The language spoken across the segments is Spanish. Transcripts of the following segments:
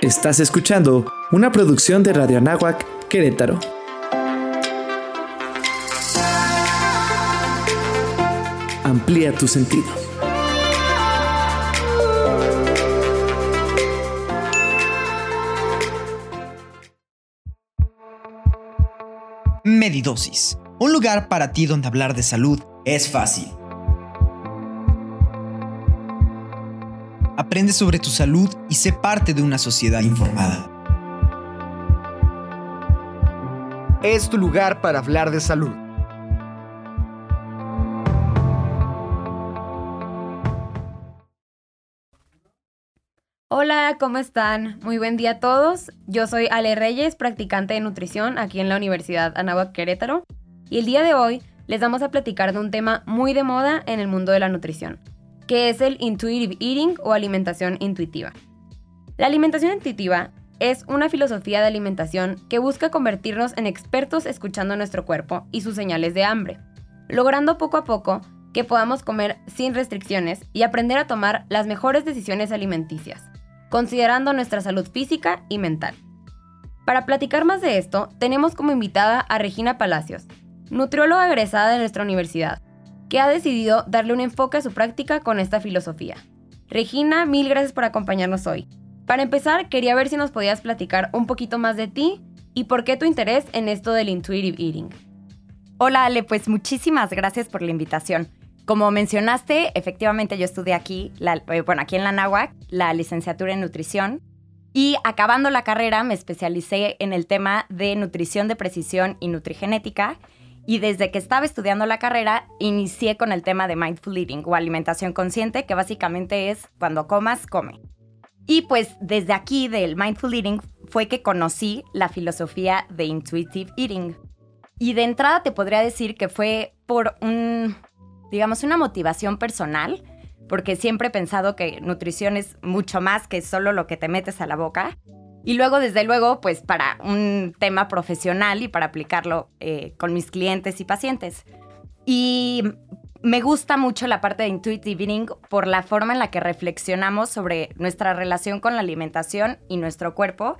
Estás escuchando una producción de Radio Anáhuac, Querétaro. Amplía tu sentido. Medidosis, un lugar para ti donde hablar de salud es fácil. Aprende sobre tu salud y sé parte de una sociedad informada. Es tu lugar para hablar de salud. Hola, ¿cómo están? Muy buen día a todos. Yo soy Ale Reyes, practicante de nutrición aquí en la Universidad Anáhuac Querétaro. Y el día de hoy les vamos a platicar de un tema muy de moda en el mundo de la nutrición, que es el intuitive eating o alimentación intuitiva. La alimentación intuitiva es una filosofía de alimentación que busca convertirnos en expertos escuchando nuestro cuerpo y sus señales de hambre, logrando poco a poco que podamos comer sin restricciones y aprender a tomar las mejores decisiones alimenticias, considerando nuestra salud física y mental. Para platicar más de esto, tenemos como invitada a Regina Palacios, nutrióloga egresada de nuestra universidad, que ha decidido darle un enfoque a su práctica con esta filosofía. Regina, mil gracias por acompañarnos hoy. Para empezar, quería ver si nos podías platicar un poquito más de ti y por qué tu interés en esto del intuitive eating. Hola Ale, pues muchísimas gracias por la invitación. Como mencionaste, efectivamente yo estudié aquí, eh, bueno, aquí en la la licenciatura en nutrición. Y acabando la carrera me especialicé en el tema de nutrición de precisión y nutrigenética y desde que estaba estudiando la carrera, inicié con el tema de mindful eating o alimentación consciente, que básicamente es cuando comas, come. Y pues desde aquí del mindful eating fue que conocí la filosofía de intuitive eating. Y de entrada te podría decir que fue por un, digamos, una motivación personal, porque siempre he pensado que nutrición es mucho más que solo lo que te metes a la boca. Y luego, desde luego, pues para un tema profesional y para aplicarlo eh, con mis clientes y pacientes. Y me gusta mucho la parte de intuitive eating por la forma en la que reflexionamos sobre nuestra relación con la alimentación y nuestro cuerpo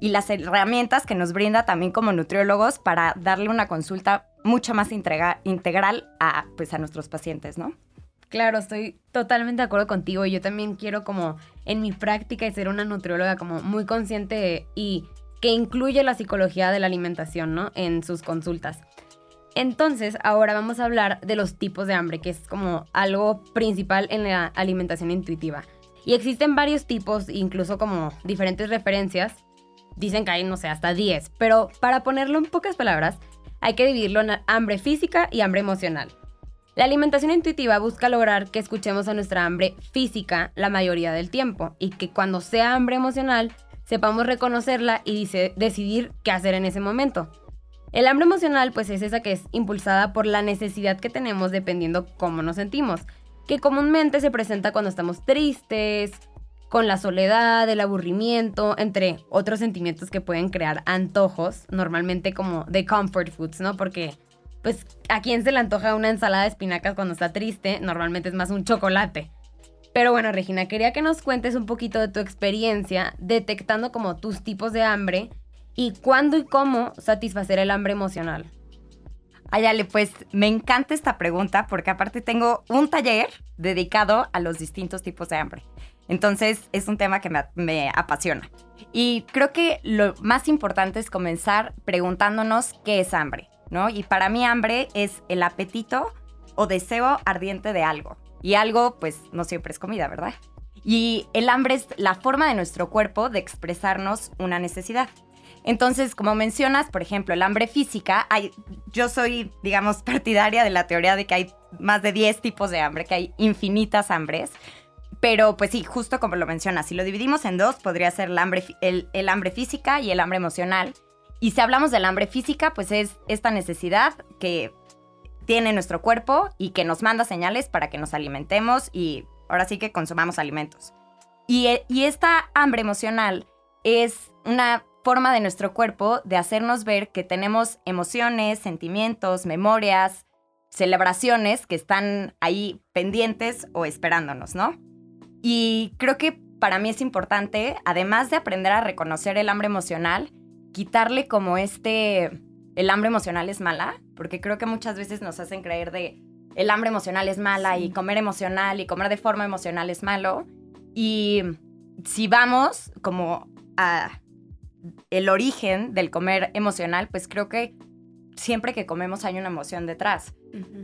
y las herramientas que nos brinda también como nutriólogos para darle una consulta mucho más integral a, pues, a nuestros pacientes, ¿no? Claro, estoy totalmente de acuerdo contigo. Yo también quiero como en mi práctica y ser una nutrióloga como muy consciente y que incluye la psicología de la alimentación, ¿no? En sus consultas. Entonces, ahora vamos a hablar de los tipos de hambre, que es como algo principal en la alimentación intuitiva. Y existen varios tipos, incluso como diferentes referencias. Dicen que hay, no sé, hasta 10. Pero para ponerlo en pocas palabras, hay que dividirlo en hambre física y hambre emocional. La alimentación intuitiva busca lograr que escuchemos a nuestra hambre física la mayoría del tiempo y que cuando sea hambre emocional sepamos reconocerla y decidir qué hacer en ese momento. El hambre emocional pues es esa que es impulsada por la necesidad que tenemos dependiendo cómo nos sentimos, que comúnmente se presenta cuando estamos tristes, con la soledad, el aburrimiento, entre otros sentimientos que pueden crear antojos, normalmente como de comfort foods, ¿no? Porque pues a quién se le antoja una ensalada de espinacas cuando está triste, normalmente es más un chocolate. Pero bueno, Regina, quería que nos cuentes un poquito de tu experiencia detectando como tus tipos de hambre y cuándo y cómo satisfacer el hambre emocional. Ayale, pues me encanta esta pregunta porque aparte tengo un taller dedicado a los distintos tipos de hambre. Entonces es un tema que me, me, apasiona. Y creo que lo más importante es comenzar preguntándonos qué es hambre. Y para mí hambre es el apetito o deseo ardiente de algo. Y algo, pues, no siempre es comida, ¿verdad? Y el hambre es la forma de nuestro cuerpo de expresarnos una necesidad. Entonces, como mencionas, por ejemplo, el hambre física, hay, yo soy, digamos, partidaria de la teoría de que hay más de 10 tipos de hambre, que hay infinitas hambres. Pero pues sí, justo como lo mencionas, si lo dividimos en dos, podría ser el hambre, el hambre física y el hambre emocional. Y si hablamos del hambre física, pues es esta necesidad que tiene nuestro cuerpo y que nos manda señales para que nos alimentemos y ahora sí que consumamos alimentos. Y, y esta hambre emocional es una forma de nuestro cuerpo de hacernos ver que tenemos emociones, sentimientos, memorias, celebraciones que están ahí pendientes o esperándonos, ¿no? Y creo que para mí es importante, además de aprender a reconocer el hambre emocional, quitarle como este, el hambre emocional es mala, porque creo que muchas veces nos hacen creer de el hambre emocional es mala y comer emocional y comer de forma emocional es malo. Y si vamos como a el origen del comer emocional, pues creo que siempre que comemos hay una emoción detrás.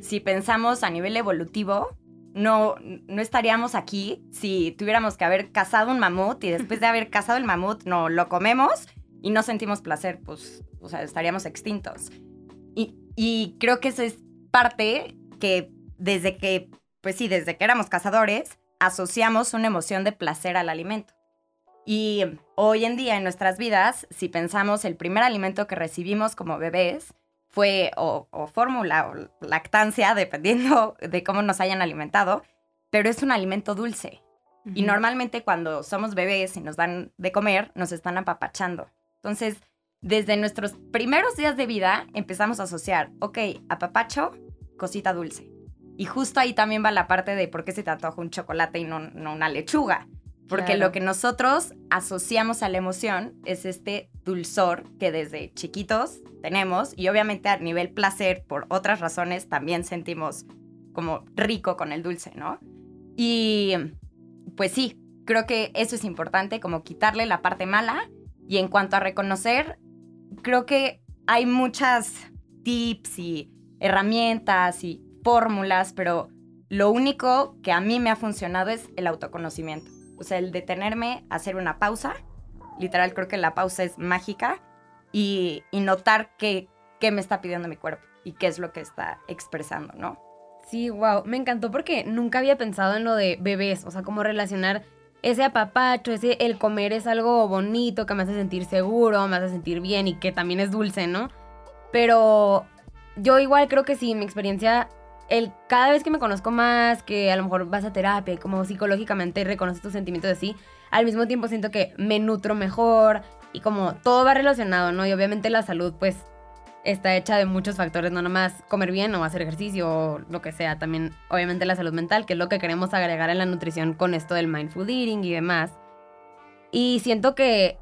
Si pensamos a nivel evolutivo, no, no estaríamos aquí si tuviéramos que haber cazado un mamut y después de haber cazado el mamut no lo comemos y no sentimos placer, pues, o sea, estaríamos extintos. Y, y creo que eso es parte que desde que, pues sí, desde que éramos cazadores, asociamos una emoción de placer al alimento. Y hoy en día en nuestras vidas, si pensamos el primer alimento que recibimos como bebés fue o, fórmula o lactancia, dependiendo de cómo nos hayan alimentado, pero es un alimento dulce. Y normalmente cuando somos bebés y nos dan de comer, nos están apapachando. Entonces, desde nuestros primeros días de vida empezamos a asociar, ok, apapacho, cosita dulce. Y justo ahí también va la parte de por qué se te antoja un chocolate y no, no una lechuga. Porque lo que nosotros asociamos a la emoción es este dulzor que desde chiquitos tenemos y obviamente a nivel placer, por otras razones, también sentimos como rico con el dulce, ¿no? Y pues sí, creo que eso es importante, como quitarle la parte mala. Y en cuanto a reconocer, creo que hay muchas tips y herramientas y fórmulas, pero lo único que a mí me ha funcionado es el autoconocimiento. O sea, el detenerme, hacer una pausa. Literal, creo que la pausa es mágica. Y, notar qué, qué me está pidiendo mi cuerpo y qué es lo que está expresando, ¿no? Sí, wow. Me encantó porque nunca había pensado en lo de bebés. O sea, cómo relacionar ese apapacho, ese el comer es algo bonito, que me hace sentir seguro, me hace sentir bien y que también es dulce, ¿no? Pero yo igual creo que sí, mi experiencia el cada vez que me conozco más, que a lo mejor vas a terapia como psicológicamente reconoces tus sentimientos así, al mismo tiempo siento que me nutro mejor y como todo va relacionado, ¿no? Y obviamente la salud pues está hecha de muchos factores, no nomás comer bien o hacer ejercicio o lo que sea, también obviamente la salud mental, que es lo que queremos agregar en la nutrición con esto del mindful eating y demás. Y siento que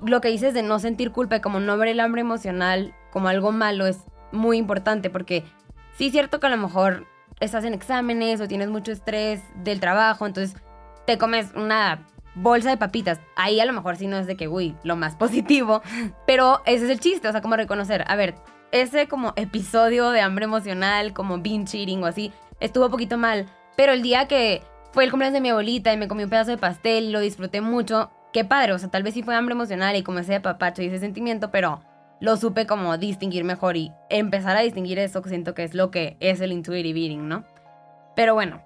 lo que dices de no sentir culpa y como no ver el hambre emocional como algo malo es muy importante porque sí es cierto que a lo mejor estás en exámenes o tienes mucho estrés del trabajo, entonces te comes una bolsa de papitas. Ahí a lo mejor sí no es de que, uy, lo más positivo, pero ese es el chiste, o sea, como reconocer, a ver, ese como episodio de hambre emocional, como binge eating o así, estuvo un poquito mal, pero el día que fue el cumpleaños de mi abuelita y me comí un pedazo de pastel, lo disfruté mucho, qué padre, o sea, tal vez sí fue hambre emocional y como ese papacho y ese sentimiento, pero lo supe como distinguir mejor y empezar a distinguir eso que siento que es lo que es el intuitive eating, ¿no? Pero bueno,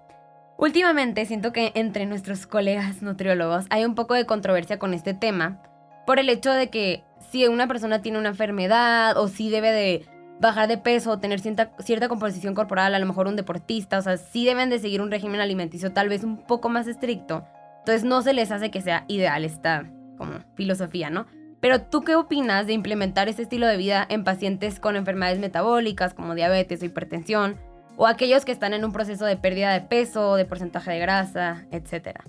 últimamente siento que entre nuestros colegas nutriólogos hay un poco de controversia con este tema por el hecho de que si una persona tiene una enfermedad o si debe de bajar de peso o tener cierta, cierta composición corporal, a lo mejor un deportista, o sea, sí deben de seguir un régimen alimenticio tal vez un poco más estricto. Entonces no se les hace que sea ideal esta como filosofía, ¿no? Pero tú qué opinas de implementar este estilo de vida en pacientes con enfermedades metabólicas como diabetes o hipertensión, o aquellos que están en un proceso de pérdida de peso, de porcentaje de grasa, etcétera?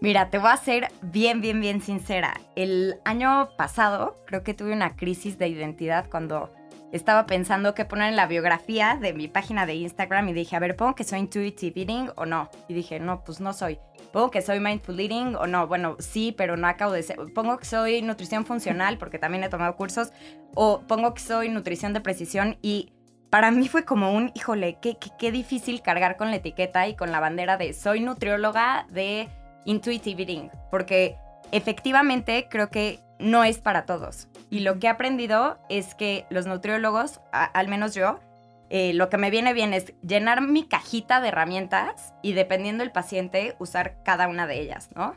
Mira, te voy a ser bien, bien, bien sincera. El año pasado creo que tuve una crisis de identidad cuando estaba pensando qué poner en la biografía de mi página de Instagram y dije, a ver, ¿pongo que soy intuitive eating o no? Y dije, no, pues no soy. ¿Pongo que soy mindful eating o no? Bueno, sí, pero no acabo de ser. ¿Pongo que soy nutrición funcional porque también he tomado cursos? ¿O pongo que soy nutrición de precisión? Y para mí fue como un, híjole, qué, qué, qué difícil cargar con la etiqueta y con la bandera de soy nutrióloga de intuitive eating. Porque efectivamente creo que no es para todos. Y lo que he aprendido es que los nutriólogos, al menos yo, eh, lo que me viene bien es llenar mi cajita de herramientas y dependiendo del paciente, usar cada una de ellas, ¿no?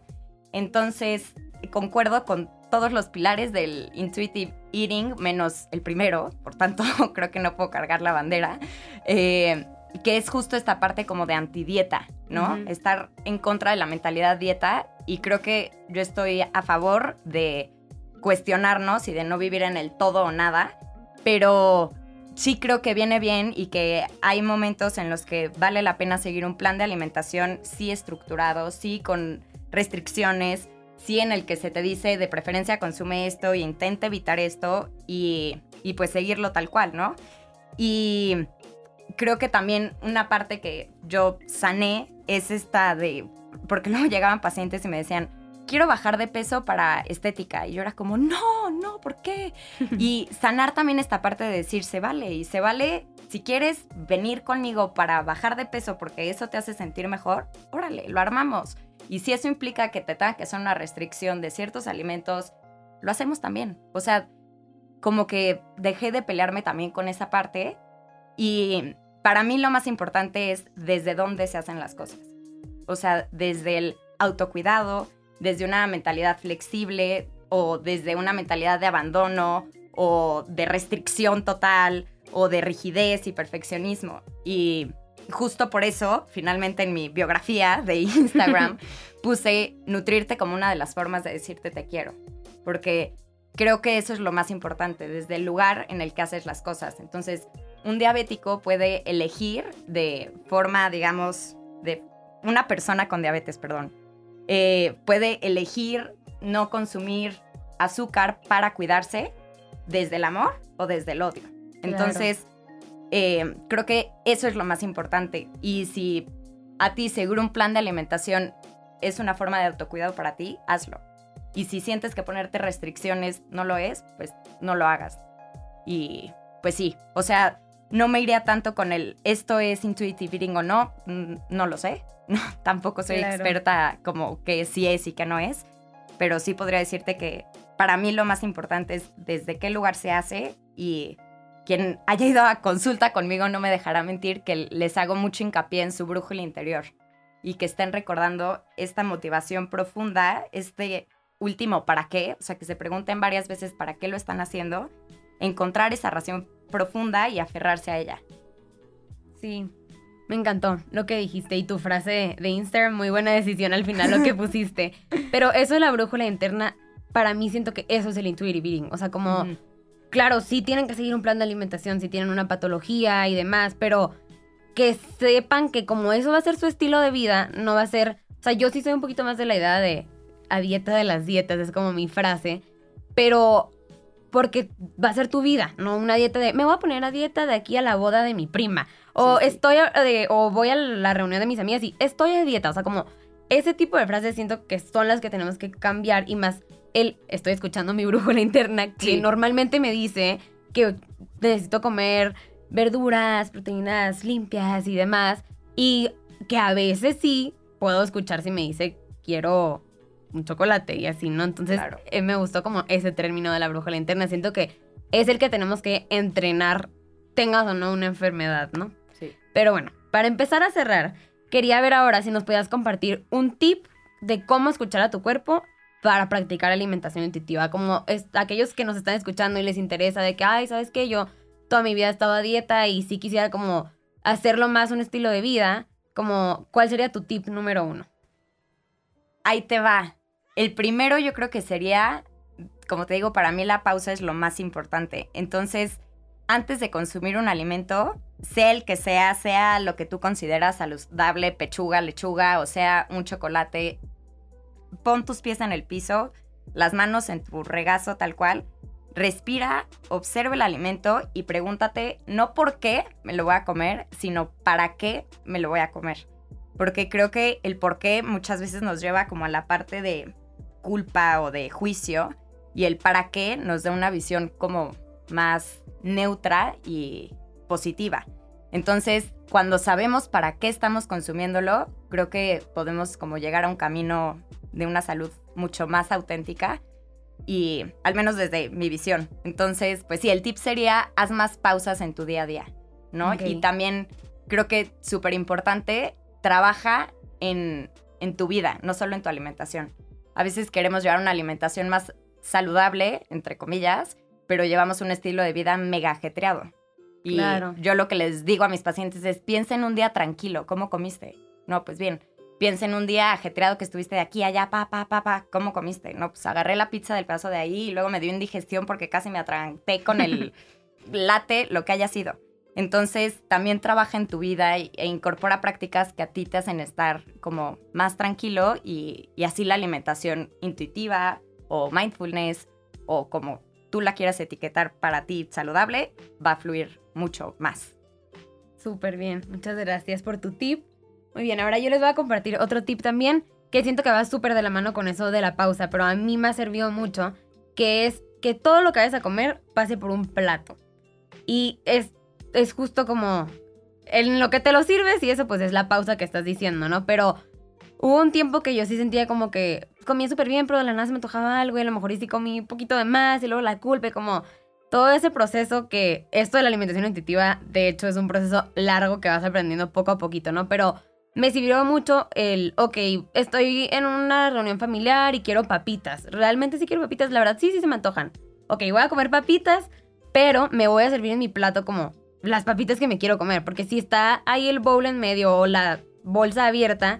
Entonces, concuerdo con todos los pilares del intuitive eating, menos el primero, por tanto, creo que no puedo cargar la bandera, eh, que es justo esta parte como de antidieta, ¿no? Estar en contra de la mentalidad dieta y creo que yo estoy a favor de cuestionarnos y de no vivir en el todo o nada, pero sí creo que viene bien y que hay momentos en los que vale la pena seguir un plan de alimentación sí estructurado, sí con restricciones, sí en el que se te dice de preferencia consume esto y intenta evitar esto y, y pues seguirlo tal cual, ¿no? Y creo que también una parte que yo sané es esta de, porque luego llegaban pacientes y me decían, quiero bajar de peso para estética. Y yo era como, no, no, ¿por qué? y sanar también esta parte de decir, se vale. Y se vale, si quieres venir conmigo para bajar de peso porque eso te hace sentir mejor, órale, lo armamos. Y si eso implica que te tenga que hacer una restricción de ciertos alimentos, lo hacemos también. O sea, como que dejé de pelearme también con esa parte. Y para mí lo más importante es desde dónde se hacen las cosas. O sea, desde el autocuidado, desde una mentalidad flexible o desde una mentalidad de abandono o de restricción total o de rigidez y perfeccionismo. Y justo por eso, finalmente en mi biografía de Instagram, puse nutrirte como una de las formas de decirte te quiero. Porque creo que eso es lo más importante, desde el lugar en el que haces las cosas. Entonces, un diabético puede elegir de forma, digamos, de una persona con diabetes, perdón, eh, puede elegir no consumir azúcar para cuidarse desde el amor o desde el odio. Entonces, eh, creo que eso es lo más importante. Y si a ti seguro un plan de alimentación es una forma de autocuidado para ti, hazlo. Y si sientes que ponerte restricciones no lo es, pues no lo hagas. Y pues sí, o sea, no me iría tanto con el esto es intuitive eating o no, no lo sé. No, tampoco soy experta como que sí es y que no es, pero sí podría decirte que para mí lo más importante es desde qué lugar se hace y quien haya ido a consulta conmigo no me dejará mentir que les hago mucho hincapié en su brújula interior y que estén recordando esta motivación profunda, este último para qué, o sea, que se pregunten varias veces para qué lo están haciendo, encontrar esa razón profunda y aferrarse a ella. Sí, me encantó lo que dijiste y tu frase de Instagram, muy buena decisión al final lo que pusiste. Pero eso de la brújula interna, para mí siento que eso es el intuitive eating. O sea, como, claro, sí tienen que seguir un plan de alimentación, si tienen una patología y demás, pero que sepan que como eso va a ser su estilo de vida, no va a ser, o sea, yo sí soy un poquito más de la idea de a dieta de las dietas, es como mi frase, pero porque va a ser tu vida, no una dieta de me voy a poner a dieta de aquí a la boda de mi prima o estoy de, o voy a la reunión de mis amigas y estoy a dieta, o sea, como ese tipo de frases siento que son las que tenemos que cambiar y más el estoy escuchando mi brújula interna que normalmente me dice que necesito comer verduras, proteínas limpias y demás y que a veces sí puedo escuchar si me dice quiero un chocolate y así, ¿no? Entonces eh, me gustó como ese término de la brújula interna. Siento que es el que tenemos que entrenar, tengas o no una enfermedad, ¿no? Sí. Pero bueno, para empezar a cerrar, quería ver ahora si nos podías compartir un tip de cómo escuchar a tu cuerpo para practicar alimentación intuitiva. Como aquellos que nos están escuchando y les interesa de que, ay, ¿sabes qué? Yo toda mi vida he estado a dieta y si quisiera como hacerlo más un estilo de vida, como, ¿cuál sería tu tip número uno? Ahí te va. El primero yo creo que sería, como te digo, para mí la pausa es lo más importante. Entonces, antes de consumir un alimento, sea el que sea, sea lo que tú consideras saludable, pechuga, lechuga, o sea, un chocolate, pon tus pies en el piso, las manos en tu regazo tal cual, respira, observa el alimento y pregúntate no por qué me lo voy a comer, sino para qué me lo voy a comer. Porque creo que el por qué muchas veces nos lleva como a la parte de culpa o de juicio y el para qué nos da una visión como más neutra y positiva. Entonces, cuando sabemos para qué estamos consumiéndolo, creo que podemos como llegar a un camino de una salud mucho más auténtica y al menos desde mi visión. Entonces, pues sí, el tip sería haz más pausas en tu día a día, ¿no? Y también creo que súper importante, trabaja en, en tu vida, no solo en tu alimentación a veces queremos llevar una alimentación más saludable, entre comillas, pero llevamos un estilo de vida mega ajetreado. Y yo lo que les digo a mis pacientes es, piensen un día tranquilo, ¿cómo comiste? No, pues bien, piensen un día ajetreado que estuviste de aquí allá, pa, pa, pa, pa, ¿cómo comiste? No, pues agarré la pizza del pedazo de ahí y luego me dio indigestión porque casi me atraganté con el late, lo que haya sido. Entonces, también trabaja en tu vida e incorpora prácticas que a ti te hacen estar como más tranquilo y, y así la alimentación intuitiva o mindfulness o como tú la quieras etiquetar para ti saludable, va a fluir mucho más. Súper bien, muchas gracias por tu tip. Muy bien, ahora yo les voy a compartir otro tip también que siento que va súper de la mano con eso de la pausa, pero a mí me ha servido mucho, que es que todo lo que vayas a comer pase por un plato. Y es, es justo como en lo que te lo sirves y eso pues es la pausa que estás diciendo, ¿no? Pero hubo un tiempo que yo sí sentía como que comía súper bien, pero de la nada se me antojaba algo y a lo mejor sí comí un poquito de más y luego la culpa como todo ese proceso que esto de la alimentación intuitiva de hecho es un proceso largo que vas aprendiendo poco a poquito, ¿no? Pero me sirvió mucho el, ok, estoy en una reunión familiar y quiero papitas. Realmente sí quiero papitas, la verdad sí, sí se me antojan. Ok, voy a comer papitas, pero me voy a servir en mi plato como las papitas que me quiero comer. Porque si está ahí el bowl en medio o la bolsa abierta,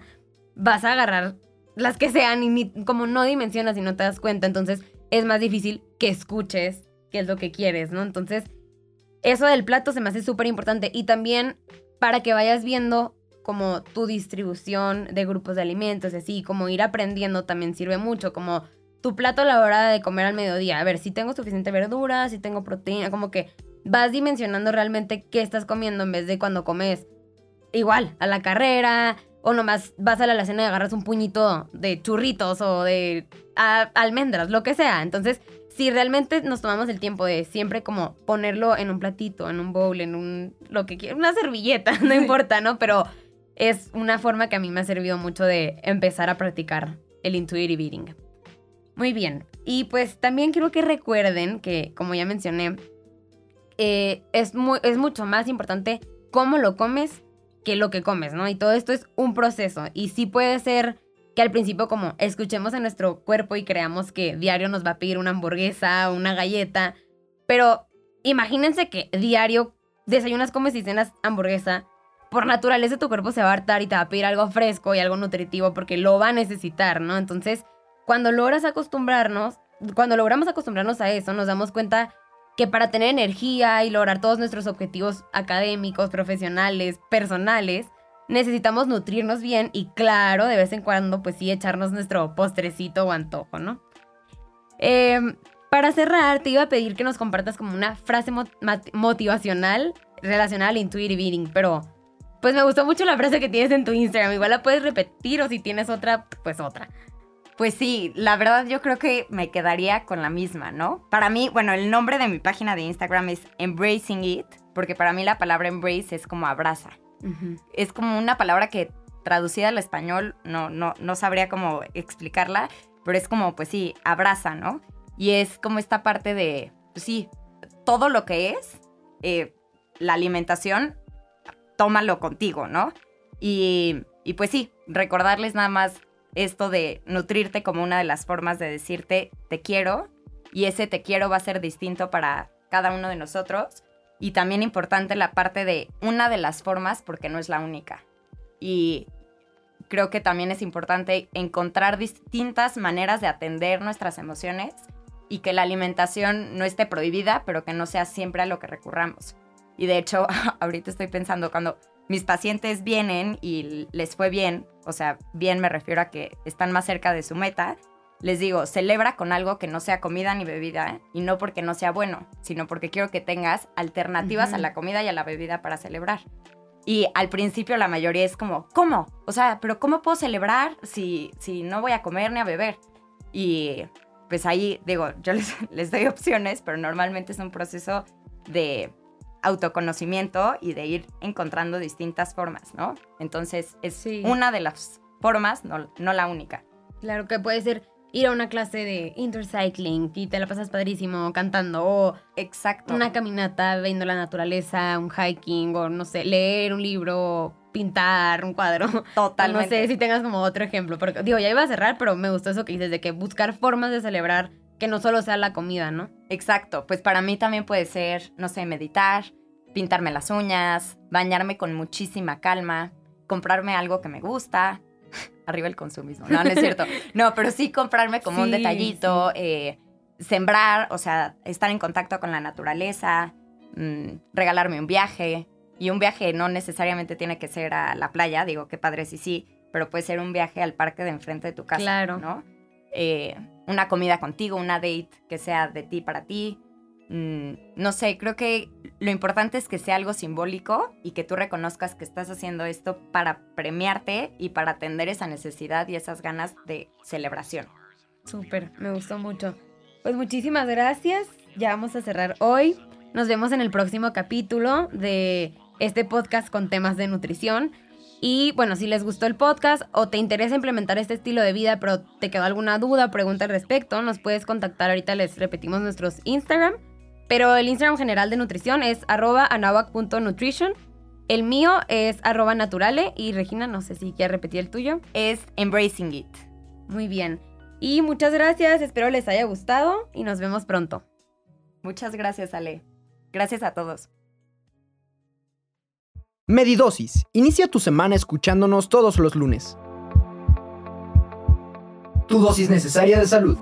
vas a agarrar las que sean y como no dimensionas y no te das cuenta. Entonces es más difícil que escuches qué es lo que quieres, ¿no? Entonces, eso del plato se me hace súper importante. Y también para que vayas viendo como tu distribución de grupos de alimentos, así, como ir aprendiendo también sirve mucho, como tu plato a la hora de comer al mediodía, a ver si tengo suficiente verdura, si tengo proteína, como que vas dimensionando realmente qué estás comiendo en vez de cuando comes igual, a la carrera, o nomás vas a la alacena y agarras un puñito de churritos o de almendras, lo que sea. Entonces, si realmente nos tomamos el tiempo de siempre como ponerlo en un platito, en un bowl, en un lo que quieras, una servilleta, no importa, ¿no? Pero es una forma que a mí me ha servido mucho de empezar a practicar el intuitive eating. Muy bien. Y pues también quiero que recuerden que, como ya mencioné, eh, es, es mucho más importante cómo lo comes que lo que comes, ¿no? Y todo esto es un proceso. Y sí puede ser que al principio como escuchemos a nuestro cuerpo y creamos que diario nos va a pedir una hamburguesa o una galleta. Pero imagínense que diario desayunas, comes y cenas hamburguesa por naturaleza tu cuerpo se va a hartar y te va a pedir algo fresco y algo nutritivo porque lo va a necesitar, ¿no? Entonces, cuando logras acostumbrarnos, cuando logramos acostumbrarnos a eso, nos damos cuenta que para tener energía y lograr todos nuestros objetivos académicos, profesionales, personales, necesitamos nutrirnos bien y claro, de vez en cuando, pues sí, echarnos nuestro postrecito o antojo, ¿no? Em, para cerrar, te iba a pedir que nos compartas como una frase motivacional relacionada al intuitive eating, pero pues me gustó mucho la frase que tienes en tu Instagram. Igual la puedes repetir o si tienes otra, pues otra. Pues sí, la verdad yo creo que me quedaría con la misma, ¿no? Para mí, bueno, el nombre de mi página de Instagram es Embracing It, porque para mí la palabra embrace es como abraza. Es como una palabra que traducida al español no, no, no sabría cómo explicarla, pero es como, pues sí, abraza, ¿no? Y es como esta parte de, pues sí, todo lo que es eh, la alimentación tómalo contigo, ¿no? Y, pues sí, recordarles nada más esto de nutrirte como una de las formas de decirte te quiero y ese te quiero va a ser distinto para cada uno de nosotros. Y también importante la parte de una de las formas porque no es la única. Y creo que también es importante encontrar distintas maneras de atender nuestras emociones y que la alimentación no esté prohibida, pero que no sea siempre a lo que recurramos. Y de hecho, ahorita estoy pensando, cuando mis pacientes vienen y les fue bien, o sea, bien me refiero a que están más cerca de su meta, les digo, celebra con algo que no sea comida ni bebida, y no porque no sea bueno, sino porque quiero que tengas alternativas a la comida y a la bebida para celebrar. Y al principio la mayoría es como, ¿cómo? O sea, pero ¿cómo puedo celebrar si, si no voy a comer ni a beber? Y pues ahí digo, yo les, les doy opciones, pero normalmente es un proceso de autoconocimiento y de ir encontrando distintas formas, ¿no? Entonces es una de las formas, no, no la única. Claro que puede ser ir a una clase de intercycling y te la pasas padrísimo cantando o exacto una caminata viendo la naturaleza, un hiking o no sé, leer un libro, pintar un cuadro. Totalmente. No sé si tengas como otro ejemplo, porque digo, ya iba a cerrar, pero me gustó eso que dices de que buscar formas de celebrar que no solo sea la comida, ¿no? Exacto, pues para mí también puede ser, no sé, meditar, pintarme las uñas, bañarme con muchísima calma, comprarme algo que me gusta. Arriba el consumismo, no, no es cierto. No, pero sí comprarme como un detallito, eh, sembrar, o sea, estar en contacto con la naturaleza, mm, regalarme un viaje. Y un viaje no necesariamente tiene que ser a la playa, digo, qué padre si sí, pero puede ser un viaje al parque de enfrente de tu casa. Claro. ¿no? Eh, una comida contigo, una date que sea de ti para ti. Mm, no sé, creo que lo importante es que sea algo simbólico y que tú reconozcas que estás haciendo esto para premiarte y para atender esa necesidad y esas ganas de celebración. Súper, me gustó mucho. Pues muchísimas gracias. Ya vamos a cerrar hoy. Nos vemos en el próximo capítulo de este podcast con temas de nutrición. Y bueno, si les gustó el podcast o te interesa implementar este estilo de vida, pero te quedó alguna duda, pregunta al respecto, nos puedes contactar. Ahorita les repetimos nuestros Instagram. Pero el Instagram general de nutrición es arroba anahuac.nutrition. El mío es arroba naturale. Y Regina, no sé si quieres repetir el tuyo. Es embracing it. Muy bien. Y muchas gracias, espero les haya gustado y nos vemos pronto. Muchas gracias, Ale. Gracias a todos. Medidosis. Inicia tu semana escuchándonos todos los lunes. Tu dosis necesaria de salud.